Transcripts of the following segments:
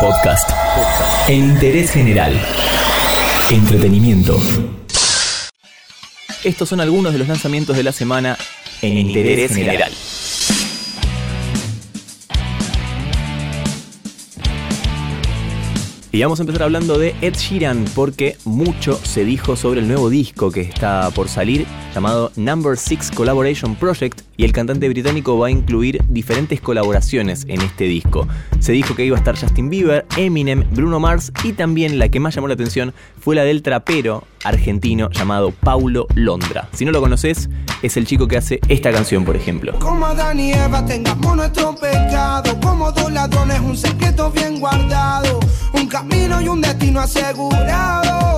Podcast. En interés general. Entretenimiento. Estos son algunos de los lanzamientos de la semana en, interés, general. Y vamos a empezar hablando de Ed Sheeran porque mucho se dijo sobre el nuevo disco que está por salir llamado Number 6 Collaboration Project y el cantante británico va a incluir diferentes colaboraciones en este disco. Se dijo que iba a estar Justin Bieber, Eminem, Bruno Mars y también la que más llamó la atención fue la del trapero argentino llamado Paulo Londra. Si no lo conoces, es el chico que hace esta canción, por ejemplo. Como y Eva tengamos nuestro pecado, como dos ladrones un secreto bien guardado, un camino y un destino asegurado,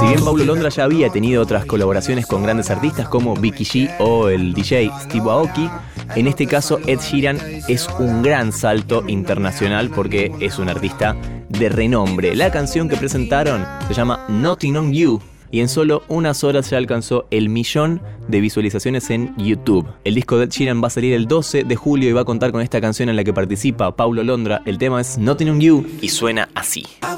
Si bien Paulo Londra ya había tenido otras colaboraciones con grandes artistas como Vicky G o el DJ Steve Aoki, en este caso Ed Sheeran es un gran salto internacional porque es un artista de renombre. La canción que presentaron se llama Nothing on You y en solo unas horas ya alcanzó el millón de visualizaciones en YouTube. El disco de Ed va a salir el 12 de julio y va a contar con esta canción en la que participa Paulo Londra. El tema es Nothing on You y suena así. I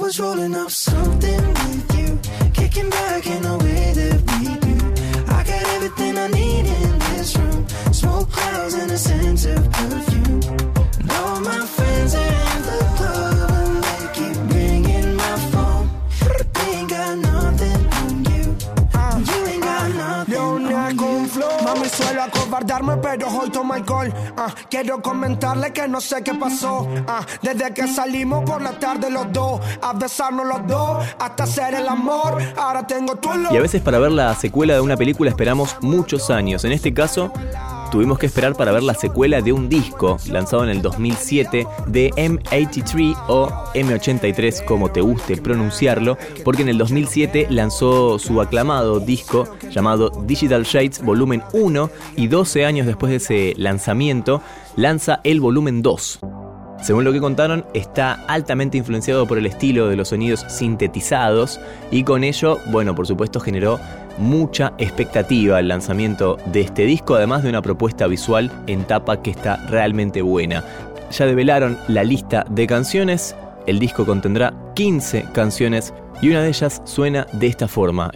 Ah, a Y a veces para ver la secuela de una película esperamos muchos años. En este caso, tuvimos que esperar para ver la secuela de un disco lanzado en el 2007 de M83 o M83, como te guste pronunciarlo, porque en el 2007 lanzó su aclamado disco llamado Digital Shades Volumen 1 y 12 años después de ese lanzamiento lanza el volumen 2. Según lo que contaron, está altamente influenciado por el estilo de los sonidos sintetizados y con ello, bueno, por supuesto generó mucha expectativa el lanzamiento de este disco, además de una propuesta visual en tapa que está realmente buena. Ya develaron la lista de canciones, el disco contendrá 15 canciones y una de ellas suena de esta forma.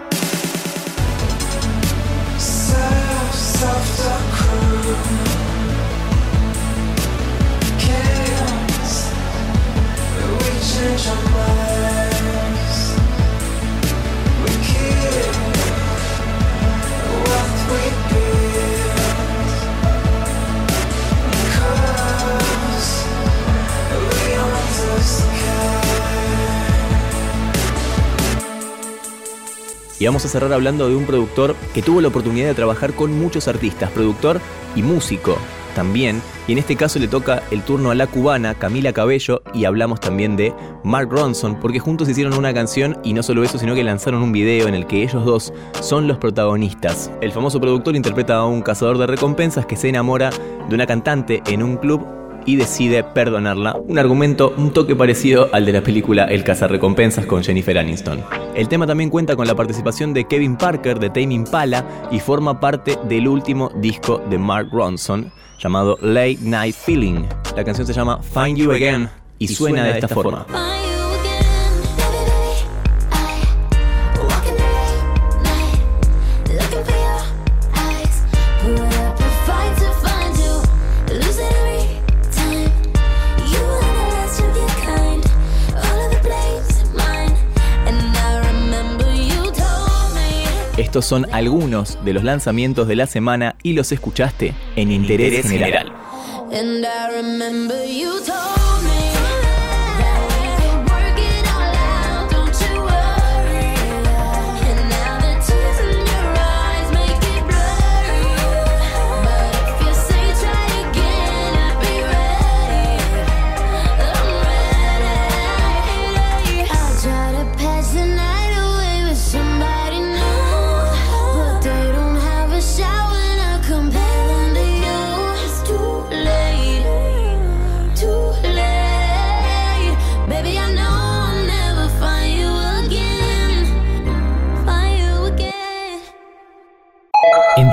Y vamos a cerrar hablando de un productor que tuvo la oportunidad de trabajar con muchos artistas, productor y músico también. Y en este caso le toca el turno a la cubana Camila Cabello y hablamos también de Mark Ronson, porque juntos hicieron una canción y no solo eso, sino que lanzaron un video en el que ellos dos son los protagonistas. El famoso productor interpreta a un cazador de recompensas que se enamora de una cantante en un club y decide perdonarla. Un argumento un toque parecido al de la película El cazarrecompensas con Jennifer Aniston. El tema también cuenta con la participación de Kevin Parker de Tame Impala y forma parte del último disco de Mark Ronson llamado Late Night Feeling. La canción se llama Find You Again y, suena, de esta, forma. Estos son algunos de los lanzamientos de la semana y los escuchaste en Interés, General.